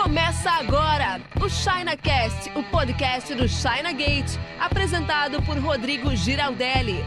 Começa agora o ChinaCast, o podcast do China Gate, apresentado por Rodrigo Giraldelli.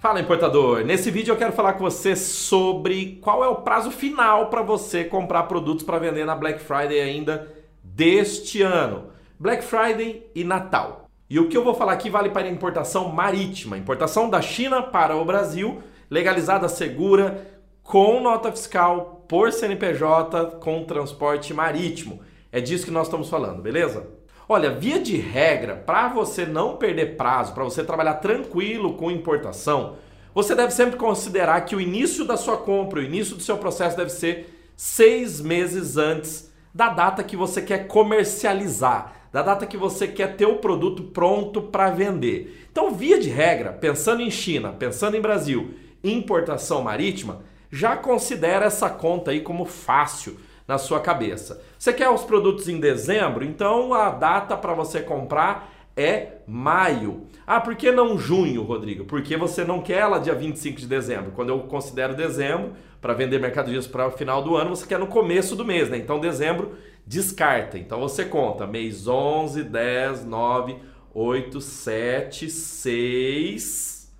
Fala importador, nesse vídeo eu quero falar com você sobre qual é o prazo final para você comprar produtos para vender na Black Friday ainda deste ano. Black Friday e Natal. E o que eu vou falar aqui vale para importação marítima, importação da China para o Brasil, legalizada, segura, com nota fiscal, por CNPJ, com transporte marítimo. É disso que nós estamos falando, beleza? Olha, via de regra, para você não perder prazo, para você trabalhar tranquilo com importação, você deve sempre considerar que o início da sua compra, o início do seu processo deve ser seis meses antes da data que você quer comercializar, da data que você quer ter o produto pronto para vender. Então, via de regra, pensando em China, pensando em Brasil, importação marítima, já considera essa conta aí como fácil na sua cabeça. Você quer os produtos em dezembro? Então a data para você comprar é maio. Ah, por que não junho, Rodrigo? Porque você não quer ela dia 25 de dezembro. Quando eu considero dezembro para vender mercadorias para o final do ano, você quer no começo do mês, né? Então dezembro descarta. Então você conta mês 11, 10, 9, 8, 7, 6.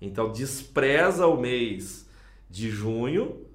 Então despreza o mês de junho,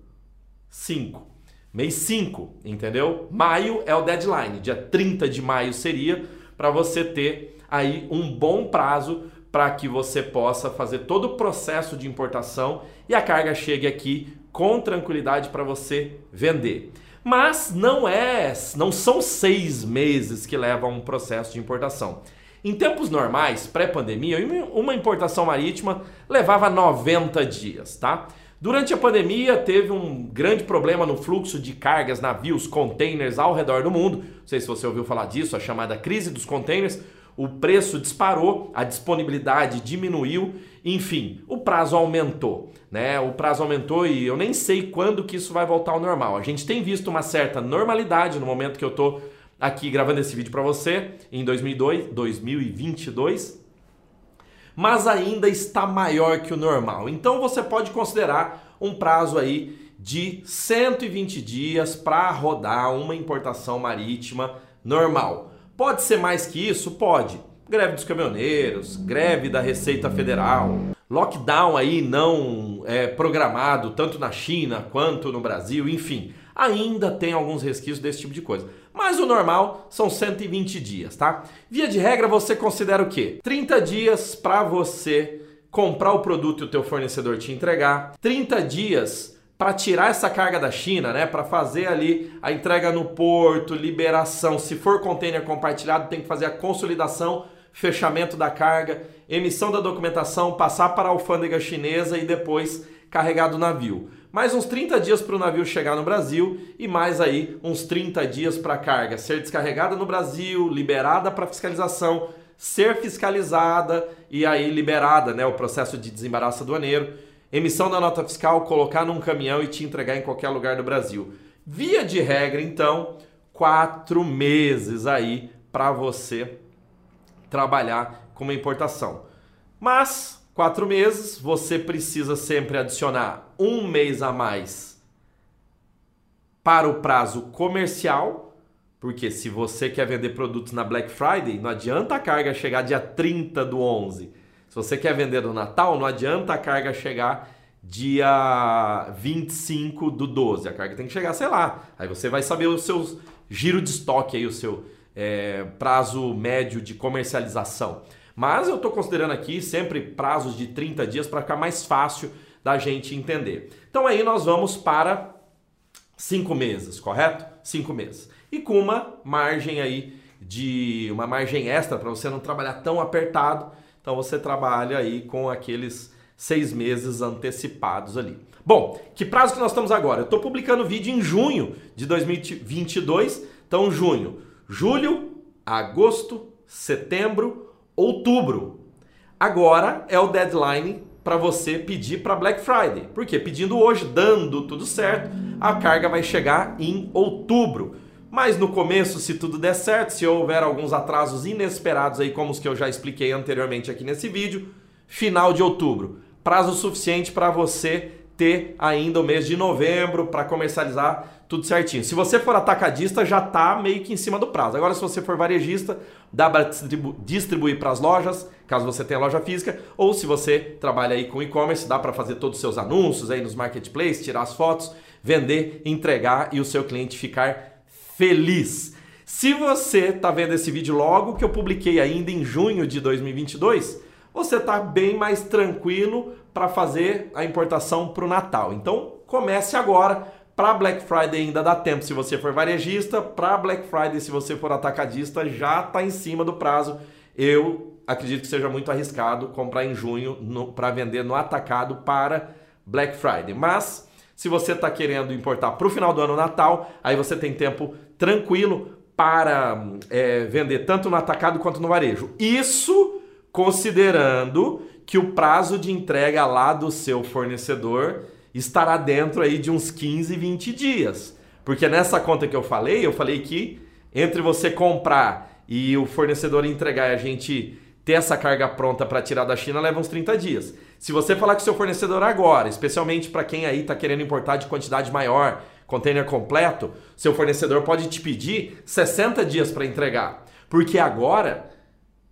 5. Mês 5, entendeu? Maio é o deadline, dia 30 de maio seria para você ter aí um bom prazo para que você possa fazer todo o processo de importação e a carga chegue aqui com tranquilidade para você vender. Mas não é, não são seis meses que levam um processo de importação. Em tempos normais, pré-pandemia, uma importação marítima levava 90 dias, tá? Durante a pandemia, teve um grande problema no fluxo de cargas, navios, containers ao redor do mundo. Não sei se você ouviu falar disso, a chamada crise dos containers. O preço disparou, a disponibilidade diminuiu, enfim, o prazo aumentou, né? O prazo aumentou e eu nem sei quando que isso vai voltar ao normal. A gente tem visto uma certa normalidade no momento que eu tô aqui gravando esse vídeo para você em 2002, 2022 mas ainda está maior que o normal. Então você pode considerar um prazo aí de 120 dias para rodar uma importação marítima normal. Pode ser mais que isso? Pode. Greve dos caminhoneiros, greve da Receita Federal, lockdown aí não é, programado tanto na China quanto no Brasil, enfim, ainda tem alguns resquícios desse tipo de coisa. Mas o normal são 120 dias, tá? Via de regra, você considera o quê? 30 dias para você comprar o produto e o teu fornecedor te entregar, 30 dias para tirar essa carga da China, né, para fazer ali a entrega no porto, liberação, se for container compartilhado, tem que fazer a consolidação, fechamento da carga, emissão da documentação, passar para a alfândega chinesa e depois carregar do navio mais uns 30 dias para o navio chegar no Brasil e mais aí uns 30 dias para a carga ser descarregada no Brasil, liberada para fiscalização, ser fiscalizada e aí liberada, né, o processo de desembaraço aduaneiro, emissão da nota fiscal, colocar num caminhão e te entregar em qualquer lugar do Brasil. Via de regra, então, quatro meses aí para você trabalhar com uma importação. Mas quatro meses, você precisa sempre adicionar um mês a mais para o prazo comercial, porque se você quer vender produtos na Black Friday, não adianta a carga chegar dia 30 do 11. Se você quer vender no Natal, não adianta a carga chegar dia 25 do 12. A carga tem que chegar, sei lá. Aí você vai saber o seu giro de estoque aí, o seu é, prazo médio de comercialização. Mas eu estou considerando aqui sempre prazos de 30 dias para ficar mais fácil da gente entender. Então aí nós vamos para cinco meses, correto? Cinco meses. E com uma margem aí de uma margem extra para você não trabalhar tão apertado. Então você trabalha aí com aqueles seis meses antecipados ali. Bom, que prazo que nós estamos agora? Eu estou publicando vídeo em junho de 2022. Então junho, julho, agosto, setembro, outubro. Agora é o deadline para você pedir para Black Friday. Porque pedindo hoje, dando tudo certo, a carga vai chegar em outubro. Mas no começo, se tudo der certo, se houver alguns atrasos inesperados aí, como os que eu já expliquei anteriormente aqui nesse vídeo, final de outubro. Prazo suficiente para você ter ainda o mês de novembro para comercializar tudo certinho. Se você for atacadista, já está meio que em cima do prazo. Agora, se você for varejista, dá para distribu distribuir para as lojas, caso você tenha loja física, ou se você trabalha aí com e-commerce, dá para fazer todos os seus anúncios aí nos marketplaces, tirar as fotos, vender, entregar e o seu cliente ficar feliz. Se você está vendo esse vídeo logo que eu publiquei ainda em junho de 2022, você está bem mais tranquilo para fazer a importação para o Natal. Então comece agora para Black Friday ainda dá tempo se você for varejista, para Black Friday se você for atacadista já está em cima do prazo. Eu acredito que seja muito arriscado comprar em junho para vender no atacado para Black Friday. Mas se você está querendo importar para o final do ano Natal, aí você tem tempo tranquilo para é, vender tanto no atacado quanto no varejo. Isso considerando que o prazo de entrega lá do seu fornecedor estará dentro aí de uns 15, 20 dias. Porque nessa conta que eu falei, eu falei que entre você comprar e o fornecedor entregar e a gente ter essa carga pronta para tirar da China leva uns 30 dias. Se você falar com o seu fornecedor agora, especialmente para quem aí está querendo importar de quantidade maior, container completo, seu fornecedor pode te pedir 60 dias para entregar. Porque agora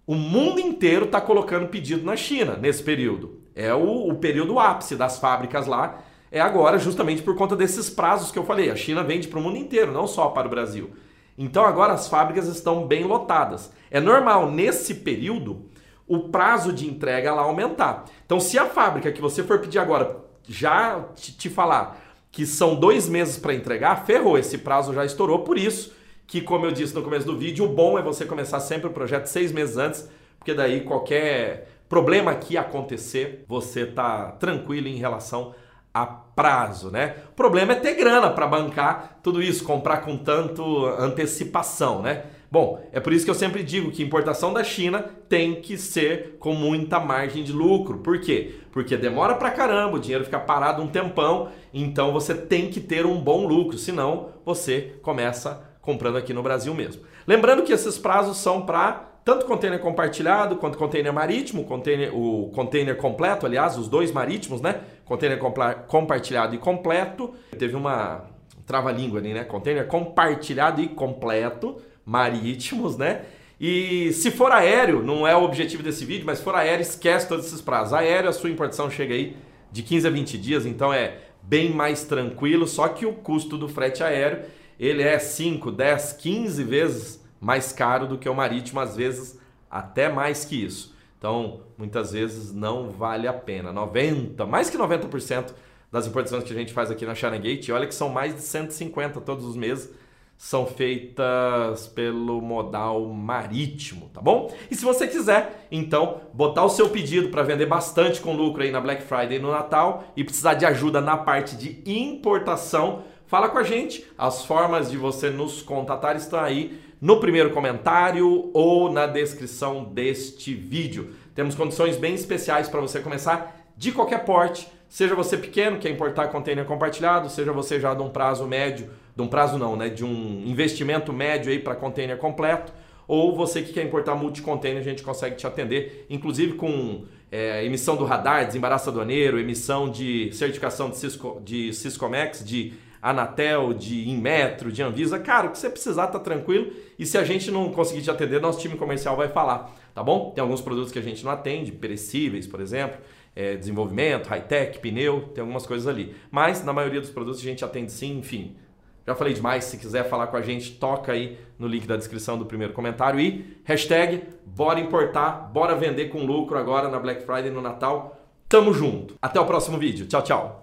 o mundo inteiro está colocando pedido na China nesse período. É o, o período ápice das fábricas lá é agora justamente por conta desses prazos que eu falei. A China vende para o mundo inteiro, não só para o Brasil. Então agora as fábricas estão bem lotadas. É normal nesse período o prazo de entrega lá aumentar. Então se a fábrica que você for pedir agora já te, falar que são dois meses para entregar, ferrou, esse prazo já estourou. Por isso que, como eu disse no começo do vídeo, o bom é você começar sempre o projeto seis meses antes, porque daí qualquer problema que acontecer, você tá tranquilo em relação a prazo, né? O problema é ter grana para bancar tudo isso, comprar com tanto antecipação, né? Bom, é por isso que eu sempre digo que importação da China tem que ser com muita margem de lucro. Por quê? Porque demora pra caramba, o dinheiro fica parado um tempão, então você tem que ter um bom lucro, senão você começa comprando aqui no Brasil mesmo. Lembrando que esses prazos são para tanto container compartilhado quanto container marítimo, container, o container completo, aliás, os dois marítimos, né? Container compartilhado e completo. Teve uma trava-língua ali, né? Container compartilhado e completo, marítimos, né? E se for aéreo, não é o objetivo desse vídeo, mas se for aéreo, esquece todos esses prazos. Aéreo, a sua importação chega aí de 15 a 20 dias, então é bem mais tranquilo, só que o custo do frete aéreo, ele é 5, 10, 15 vezes mais caro do que o marítimo, às vezes até mais que isso. Então, muitas vezes não vale a pena. 90, mais que 90% das importações que a gente faz aqui na China Gate, olha que são mais de 150 todos os meses, são feitas pelo modal marítimo, tá bom? E se você quiser, então, botar o seu pedido para vender bastante com lucro aí na Black Friday e no Natal e precisar de ajuda na parte de importação, fala com a gente. As formas de você nos contatar estão aí no primeiro comentário ou na descrição deste vídeo. Temos condições bem especiais para você começar de qualquer porte, seja você pequeno, quer importar container compartilhado, seja você já de um prazo médio, de um prazo não, né, de um investimento médio aí para container completo, ou você que quer importar multi-container, a gente consegue te atender, inclusive com é, emissão do radar, desembaraço aduaneiro, emissão de certificação de, Cisco, de Ciscomex, de Anatel, de Inmetro, de Anvisa. Cara, o que você precisar tá tranquilo. E se a gente não conseguir te atender, nosso time comercial vai falar, tá bom? Tem alguns produtos que a gente não atende, perecíveis, por exemplo, é, desenvolvimento, high-tech, pneu, tem algumas coisas ali. Mas na maioria dos produtos a gente atende sim, enfim. Já falei demais, se quiser falar com a gente, toca aí no link da descrição do primeiro comentário e hashtag bora importar, bora vender com lucro agora na Black Friday no Natal. Tamo junto. Até o próximo vídeo. Tchau, tchau.